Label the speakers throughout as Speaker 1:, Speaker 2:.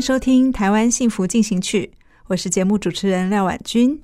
Speaker 1: 迎收听《台湾幸福进行曲》，我是节目主持人廖婉君。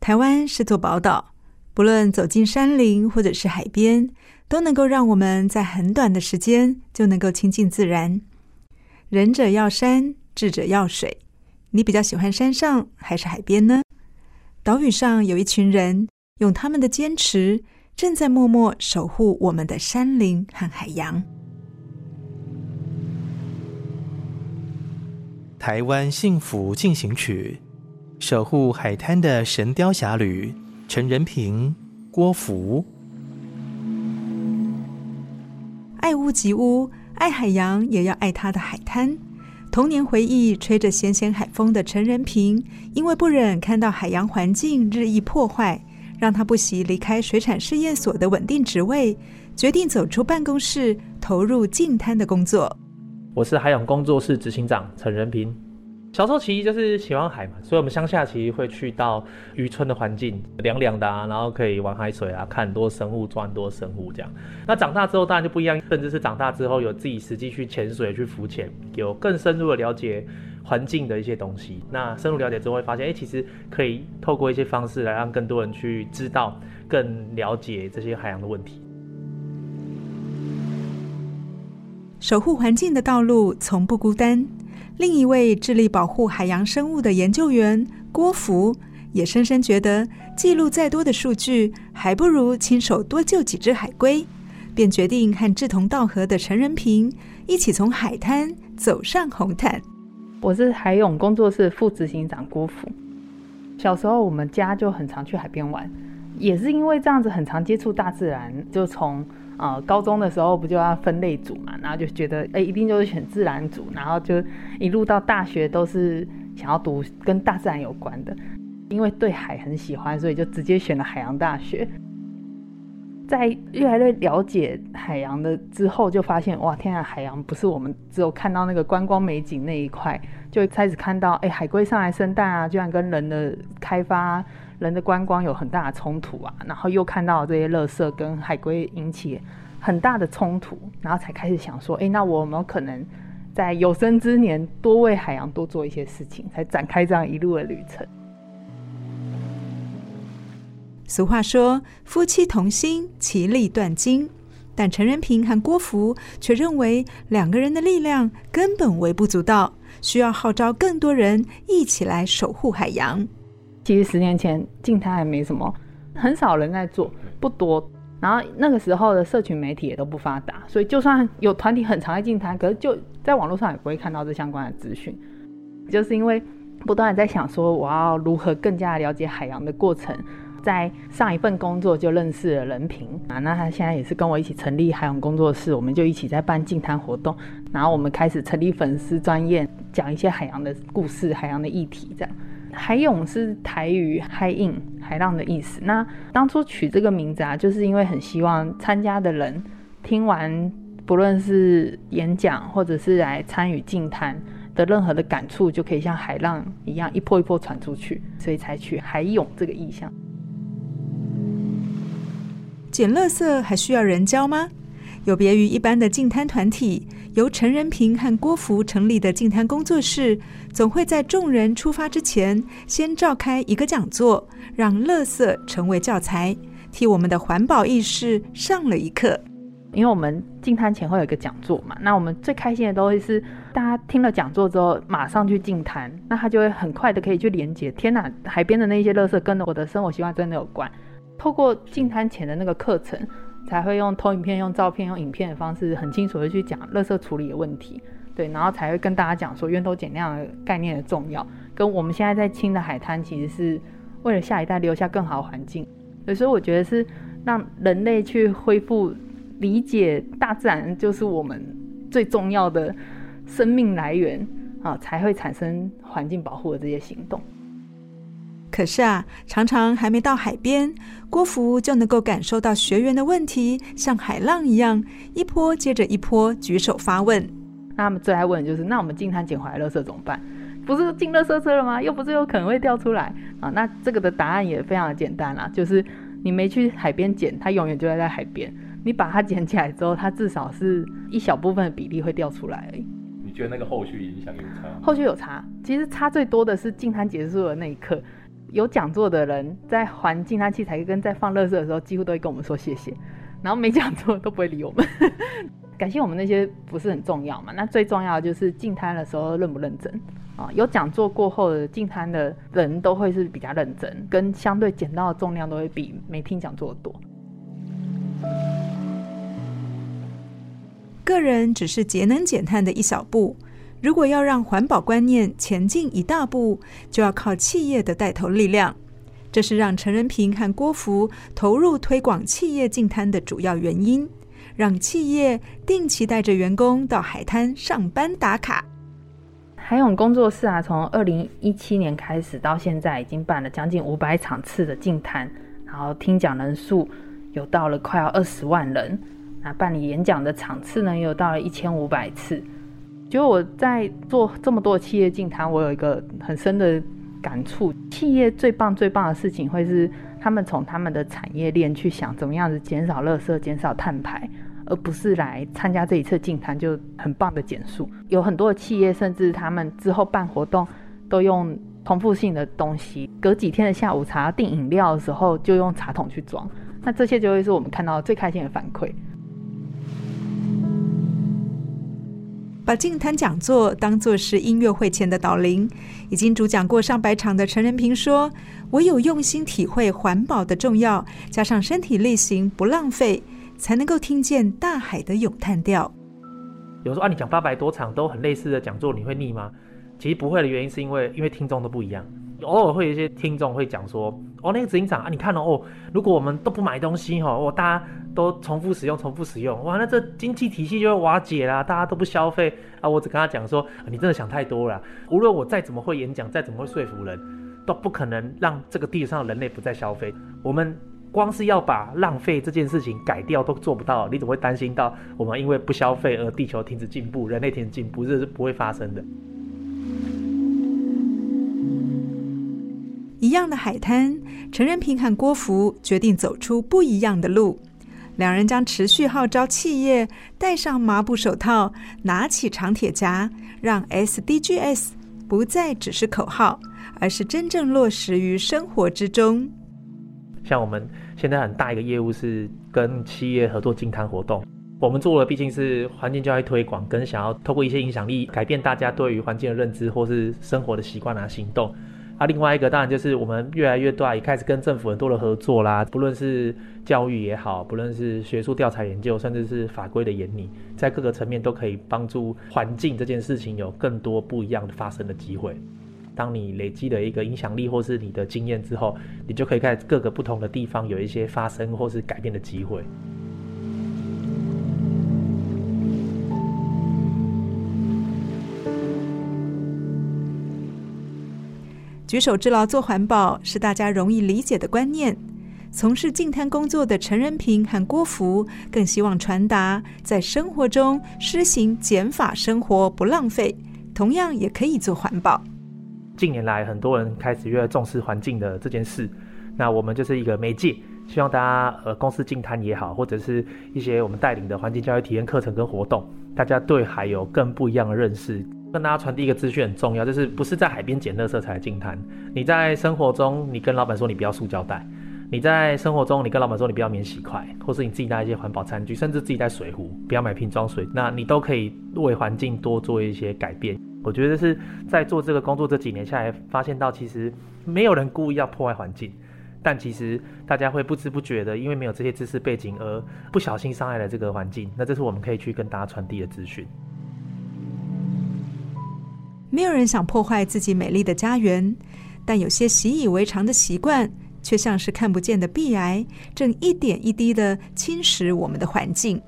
Speaker 1: 台湾是座宝岛，不论走进山林或者是海边，都能够让我们在很短的时间就能够亲近自然。仁者要山，智者要水。你比较喜欢山上还是海边呢？岛屿上有一群人，用他们的坚持，正在默默守护我们的山林和海洋。
Speaker 2: 台湾幸福进行曲，守护海滩的神雕侠侣陈仁平、郭福。
Speaker 1: 爱屋及乌，爱海洋也要爱他的海滩。童年回忆，吹着咸咸海风的陈仁平，因为不忍看到海洋环境日益破坏，让他不惜离开水产试验所的稳定职位，决定走出办公室，投入净滩的工作。
Speaker 3: 我是海洋工作室执行长陈仁平。小时候其实就是喜欢海嘛，所以我们乡下其实会去到渔村的环境，凉凉的啊，然后可以玩海水啊，看很多生物，抓很多生物这样。那长大之后当然就不一样，甚至是长大之后有自己实际去潜水、去浮潜，有更深入的了解环境的一些东西。那深入了解之后会发现，哎，其实可以透过一些方式来让更多人去知道、更了解这些海洋的问题。
Speaker 1: 守护环境的道路从不孤单。另一位致力保护海洋生物的研究员郭福，也深深觉得，记录再多的数据，还不如亲手多救几只海龟，便决定和志同道合的陈仁平一起从海滩走上红毯。
Speaker 4: 我是海泳工作室副执行长郭福。小时候我们家就很常去海边玩，也是因为这样子很常接触大自然，就从。呃，高中的时候不就要分类组嘛，然后就觉得，哎，一定就是选自然组，然后就一路到大学都是想要读跟大自然有关的，因为对海很喜欢，所以就直接选了海洋大学。在越来越了解海洋的之后，就发现，哇，天啊，海洋不是我们只有看到那个观光美景那一块，就开始看到，哎，海龟上来生蛋啊，居然跟人的开发。人的观光有很大的冲突啊，然后又看到这些垃圾跟海龟引起很大的冲突，然后才开始想说，哎，那我有没有可能在有生之年多为海洋多做一些事情，才展开这样一路的旅程。
Speaker 1: 俗话说，夫妻同心，其利断金，但陈仁平和郭福却认为两个人的力量根本微不足道，需要号召更多人一起来守护海洋。
Speaker 4: 其实十年前静滩还没什么，很少人在做，不多。然后那个时候的社群媒体也都不发达，所以就算有团体很常在静滩，可是就在网络上也不会看到这相关的资讯。就是因为不断在想说，我要如何更加了解海洋的过程。在上一份工作就认识了任平啊，那他现在也是跟我一起成立海洋工作室，我们就一起在办静滩活动。然后我们开始成立粉丝专业，讲一些海洋的故事、海洋的议题，这样。海泳是台语“海印”海浪的意思。那当初取这个名字啊，就是因为很希望参加的人听完，不论是演讲或者是来参与净滩的任何的感触，就可以像海浪一样一波一波传出去，所以才取“海泳”这个意象。
Speaker 1: 捡垃圾还需要人教吗？有别于一般的净滩团体，由陈仁平和郭福成立的净滩工作室，总会在众人出发之前，先召开一个讲座，让垃圾成为教材，替我们的环保意识上了一课。
Speaker 4: 因为我们净滩前会有一个讲座嘛，那我们最开心的都会是大家听了讲座之后马上去净滩，那他就会很快的可以去连接。天哪，海边的那些垃圾跟我的生活习惯真的有关。透过净滩前的那个课程，才会用投影片、用照片、用影片的方式，很清楚的去讲垃圾处理的问题。对，然后才会跟大家讲说源头减量的概念的重要，跟我们现在在清的海滩其实是为了下一代留下更好的环境。所以我觉得是让人类去恢复。理解大自然就是我们最重要的生命来源啊，才会产生环境保护的这些行动。
Speaker 1: 可是啊，常常还没到海边，郭福就能够感受到学员的问题像海浪一样，一波接着一波举手发问。
Speaker 4: 那他们最爱问的就是：那我们进滩捡回来垃圾怎么办？不是进垃圾车了吗？又不是有可能会掉出来啊？那这个的答案也非常的简单啦，就是你没去海边捡，它永远就会在海边。你把它捡起来之后，它至少是一小部分的比例会掉出来而已。
Speaker 3: 你觉得那个后续影响有差？
Speaker 4: 后续有差，其实差最多的是进滩结束的那一刻。有讲座的人在还净滩器材跟在放垃圾的时候，几乎都会跟我们说谢谢。然后没讲座都不会理我们，感谢我们那些不是很重要嘛？那最重要的就是净滩的时候认不认真啊？有讲座过后的净滩的人都会是比较认真，跟相对捡到的重量都会比没听讲座的多。
Speaker 1: 个人只是节能减碳的一小步，如果要让环保观念前进一大步，就要靠企业的带头力量。这是让陈仁平和郭福投入推广企业净滩的主要原因，让企业定期带着员工到海滩上班打卡。
Speaker 4: 海勇工作室啊，从二零一七年开始到现在，已经办了将近五百场次的净滩，然后听讲人数有到了快要二十万人。那办理演讲的场次呢，也有到了一千五百次。就我在做这么多企业净滩，我有一个很深的感触：企业最棒、最棒的事情，会是他们从他们的产业链去想怎么样子减少垃圾、减少碳排，而不是来参加这一次净滩就很棒的减速。有很多的企业，甚至他们之后办活动都用重复性的东西，隔几天的下午茶订饮料的时候就用茶桶去装。那这些就会是我们看到最开心的反馈。
Speaker 1: 把净坛讲座当作是音乐会前的导聆，已经主讲过上百场的陈仁平说：“唯有用心体会环保的重要，加上身体力行不浪费，才能够听见大海的咏叹调。”
Speaker 3: 有时候啊，你讲八百多场都很类似的讲座，你会腻吗？其实不会的原因是因为因为听众都不一样。偶尔会有一些听众会讲说：“哦，那个执行长啊，你看哦，哦，如果我们都不买东西哈，哦，大家都重复使用、重复使用，哇，那这经济体系就会瓦解啦，大家都不消费啊。”我只跟他讲说：“你真的想太多了。无论我再怎么会演讲，再怎么会说服人，都不可能让这个地球上的人类不再消费。我们光是要把浪费这件事情改掉都做不到，你怎么会担心到我们因为不消费而地球停止进步，人类停止进步？这是不会发生的。”
Speaker 1: 一样的海滩，陈仁平和郭福决定走出不一样的路。两人将持续号召企业戴上麻布手套，拿起长铁夹，让 SDGs 不再只是口号，而是真正落实于生活之中。
Speaker 3: 像我们现在很大一个业务是跟企业合作净滩活动，我们做的毕竟是环境教育推广，跟想要透过一些影响力改变大家对于环境的认知，或是生活的习惯啊、行动。啊，另外一个当然就是我们越来越大，也开始跟政府很多的合作啦，不论是教育也好，不论是学术调查研究，甚至是法规的研拟，在各个层面都可以帮助环境这件事情有更多不一样的发生的机会。当你累积了一个影响力或是你的经验之后，你就可以在各个不同的地方有一些发生或是改变的机会。
Speaker 1: 举手之劳做环保是大家容易理解的观念。从事净滩工作的陈仁平和郭福更希望传达，在生活中施行减法生活不浪费，同样也可以做环保。
Speaker 3: 近年来，很多人开始越来重视环境的这件事，那我们就是一个媒介，希望大家呃公司净滩也好，或者是一些我们带领的环境教育体验课程跟活动，大家对海有更不一样的认识。跟大家传递一个资讯很重要，就是不是在海边捡垃圾才来净滩。你在生活中，你跟老板说你不要塑胶袋，你在生活中，你跟老板说你不要免洗筷，或是你自己带一些环保餐具，甚至自己带水壶，不要买瓶装水，那你都可以为环境多做一些改变。我觉得是在做这个工作这几年下来，发现到其实没有人故意要破坏环境，但其实大家会不知不觉的，因为没有这些知识背景而不小心伤害了这个环境。那这是我们可以去跟大家传递的资讯。
Speaker 1: 没有人想破坏自己美丽的家园，但有些习以为常的习惯，却像是看不见的壁癌，正一点一滴的侵蚀我们的环境。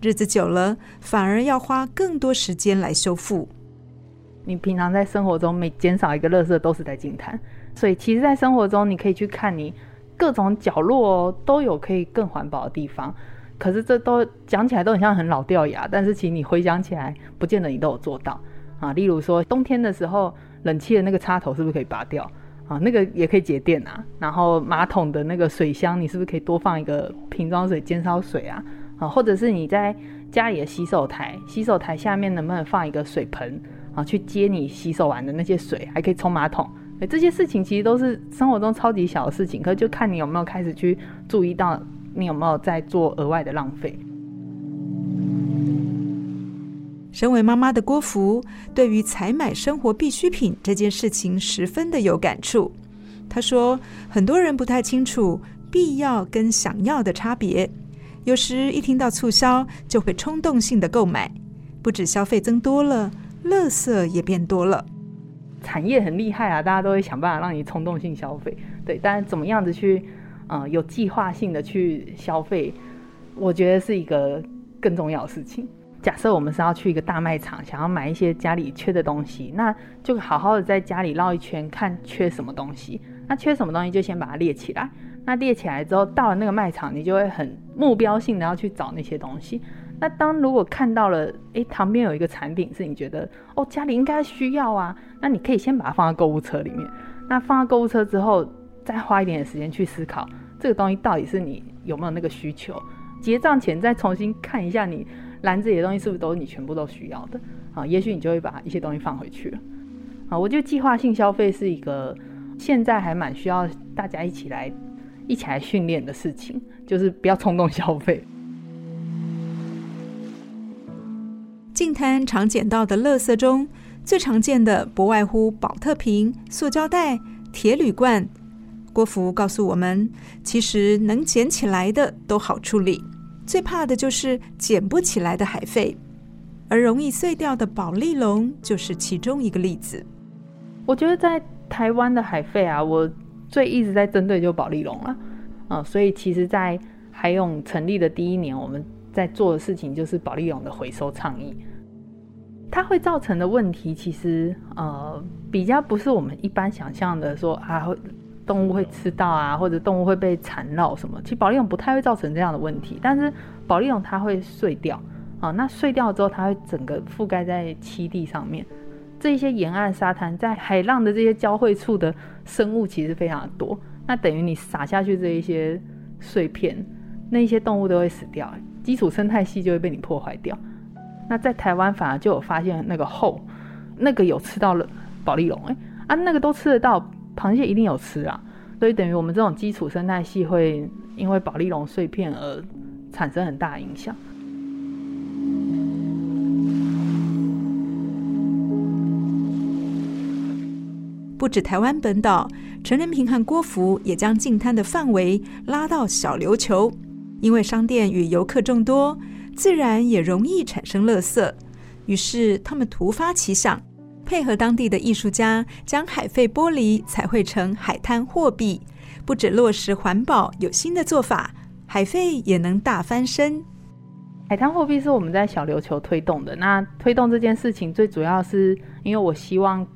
Speaker 1: 日子久了，反而要花更多时间来修复。
Speaker 4: 你平常在生活中每减少一个垃圾，都是在惊叹。所以，其实，在生活中，你可以去看你各种角落都有可以更环保的地方。可是，这都讲起来都很像很老掉牙，但是，其实你回想起来，不见得你都有做到。啊，例如说冬天的时候，冷气的那个插头是不是可以拔掉？啊，那个也可以节电啊。然后马桶的那个水箱，你是不是可以多放一个瓶装水，煎烧水啊？啊，或者是你在家里的洗手台，洗手台下面能不能放一个水盆啊，去接你洗手完的那些水，还可以冲马桶？哎，这些事情其实都是生活中超级小的事情，可就看你有没有开始去注意到，你有没有在做额外的浪费。
Speaker 1: 身为妈妈的郭芙，对于采买生活必需品这件事情十分的有感触。她说，很多人不太清楚必要跟想要的差别，有时一听到促销就会冲动性的购买，不止消费增多了，垃圾也变多了。
Speaker 4: 产业很厉害啊，大家都会想办法让你冲动性消费。对，但怎么样子去，呃，有计划性的去消费，我觉得是一个更重要的事情。假设我们是要去一个大卖场，想要买一些家里缺的东西，那就好好的在家里绕一圈，看缺什么东西。那缺什么东西就先把它列起来。那列起来之后，到了那个卖场，你就会很目标性的要去找那些东西。那当如果看到了，诶，旁边有一个产品是你觉得哦家里应该需要啊，那你可以先把它放在购物车里面。那放在购物车之后，再花一点点时间去思考这个东西到底是你有没有那个需求。结账前再重新看一下你。篮子里的东西是不是都是你全部都需要的？啊，也许你就会把一些东西放回去了。啊，我觉得计划性消费是一个现在还蛮需要大家一起来一起来训练的事情，就是不要冲动消费。
Speaker 1: 近滩常捡到的垃圾中，最常见的不外乎宝特瓶、塑胶袋、铁铝罐。郭芙告诉我们，其实能捡起来的都好处理。最怕的就是捡不起来的海废，而容易碎掉的保丽龙就是其中一个例子。
Speaker 4: 我觉得在台湾的海废啊，我最一直在针对就是保丽龙了，啊，所以其实，在海永成立的第一年，我们在做的事情就是保丽龙的回收倡议。它会造成的问题，其实呃，比较不是我们一般想象的说啊。动物会吃到啊，或者动物会被缠绕什么？其实保丽龙不太会造成这样的问题，但是保丽龙它会碎掉啊。那碎掉之后，它会整个覆盖在栖地上面。这一些沿岸沙滩在海浪的这些交汇处的生物其实非常的多。那等于你撒下去这一些碎片，那一些动物都会死掉，基础生态系就会被你破坏掉。那在台湾反而就有发现那个后，那个有吃到了保丽龙，哎啊，那个都吃得到。螃蟹一定有吃啊，所以等于我们这种基础生态系会因为保丽龙碎片而产生很大影响。
Speaker 1: 不止台湾本岛，陈仁平和郭芙也将净滩的范围拉到小琉球，因为商店与游客众多，自然也容易产生垃圾，于是他们突发奇想。配合当地的艺术家，将海废玻璃彩绘成海滩货币，不止落实环保，有新的做法，海废也能大翻身。
Speaker 4: 海滩货币是我们在小琉球推动的。那推动这件事情，最主要是因为我希望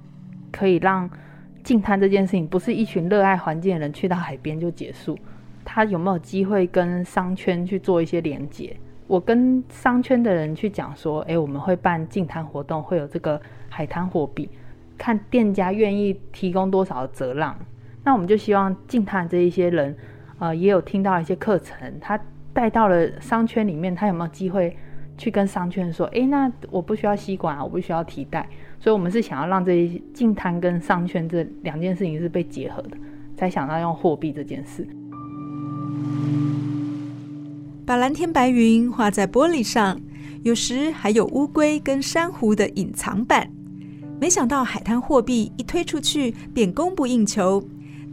Speaker 4: 可以让净滩这件事情，不是一群热爱环境的人去到海边就结束，他有没有机会跟商圈去做一些连接？我跟商圈的人去讲说，诶，我们会办净滩活动，会有这个海滩货币，看店家愿意提供多少折让。那我们就希望净滩这一些人，呃，也有听到一些课程，他带到了商圈里面，他有没有机会去跟商圈说，诶，那我不需要吸管啊，我不需要提袋。所以，我们是想要让这些净滩跟商圈这两件事情是被结合的，才想到用货币这件事。
Speaker 1: 把蓝天白云画在玻璃上，有时还有乌龟跟珊瑚的隐藏版。没想到海滩货币一推出去便供不应求，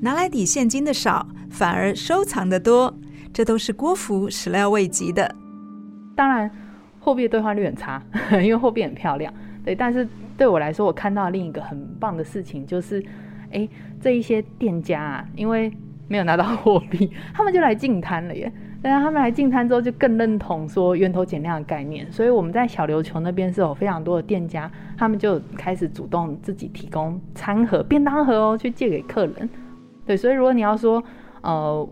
Speaker 1: 拿来抵现金的少，反而收藏的多，这都是郭福始料未及的。
Speaker 4: 当然，货币兑换率很差，因为货币很漂亮。对，但是对我来说，我看到另一个很棒的事情就是，哎，这一些店家啊，因为没有拿到货币，他们就来进摊了耶。但是他们来进餐之后，就更认同说源头减量的概念。所以我们在小琉球那边是有非常多的店家，他们就开始主动自己提供餐盒、便当盒哦，去借给客人。对，所以如果你要说，呃，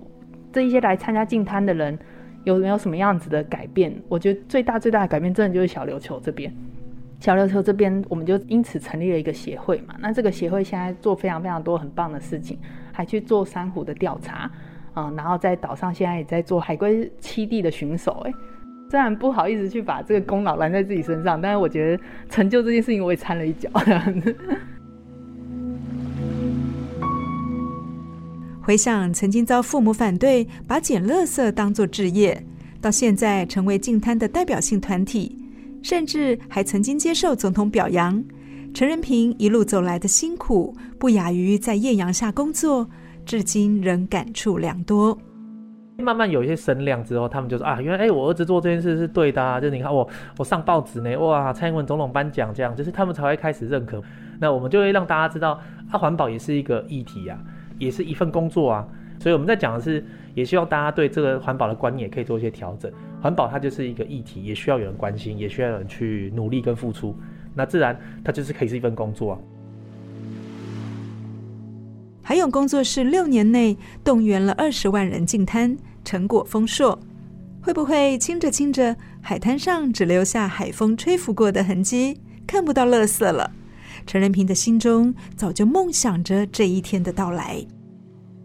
Speaker 4: 这一些来参加进餐的人有没有什么样子的改变？我觉得最大最大的改变，真的就是小琉球这边。小琉球这边，我们就因此成立了一个协会嘛。那这个协会现在做非常非常多很棒的事情，还去做珊瑚的调查。嗯，然后在岛上现在也在做海龟栖地的巡守。哎，虽然不好意思去把这个功劳揽在自己身上，但是我觉得成就这件事情我也掺了一脚。
Speaker 1: 回想曾经遭父母反对，把捡垃圾当作志业，到现在成为净滩的代表性团体，甚至还曾经接受总统表扬。陈仁平一路走来的辛苦，不亚于在艳阳下工作。至今仍感触良多。
Speaker 3: 慢慢有一些声量之后，他们就说啊，原来哎，我儿子做这件事是对的啊！就是你看我，我上报纸呢，哇，蔡英文总统颁奖这样，就是他们才会开始认可。那我们就会让大家知道，啊，环保也是一个议题啊，也是一份工作啊。所以我们在讲的是，也希望大家对这个环保的观念也可以做一些调整。环保它就是一个议题，也需要有人关心，也需要有人去努力跟付出。那自然它就是可以是一份工作啊。
Speaker 1: 海勇工作室六年内动员了二十万人进滩，成果丰硕。会不会清着清着，海滩上只留下海风吹拂过的痕迹，看不到垃圾了？陈仁平的心中早就梦想着这一天的到来。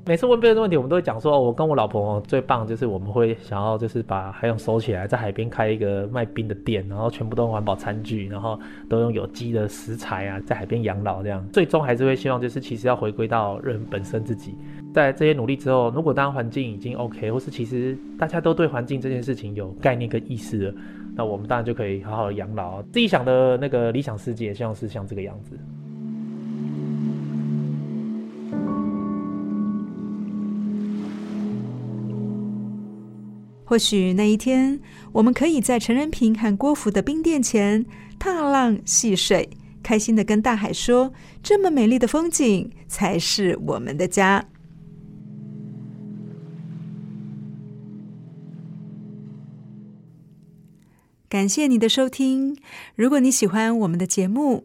Speaker 3: 每次问别人的问题，我们都会讲说，哦我跟我老婆最棒就是我们会想要就是把海泳收起来，在海边开一个卖冰的店，然后全部都用环保餐具，然后都用有机的食材啊，在海边养老这样。最终还是会希望就是其实要回归到人本身自己。在这些努力之后，如果当环境已经 OK，或是其实大家都对环境这件事情有概念跟意识了，那我们当然就可以好好的养老。自己想的那个理想世界，希望是像这个样子。
Speaker 1: 或许那一天，我们可以在陈仁平和郭福的冰店前踏浪戏水，开心的跟大海说：“这么美丽的风景才是我们的家。”感谢你的收听。如果你喜欢我们的节目，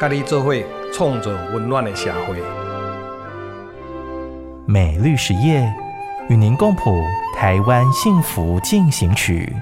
Speaker 5: 甲你做伙，创造温暖的社会。
Speaker 2: 美绿实业与您共谱台湾幸福进行曲。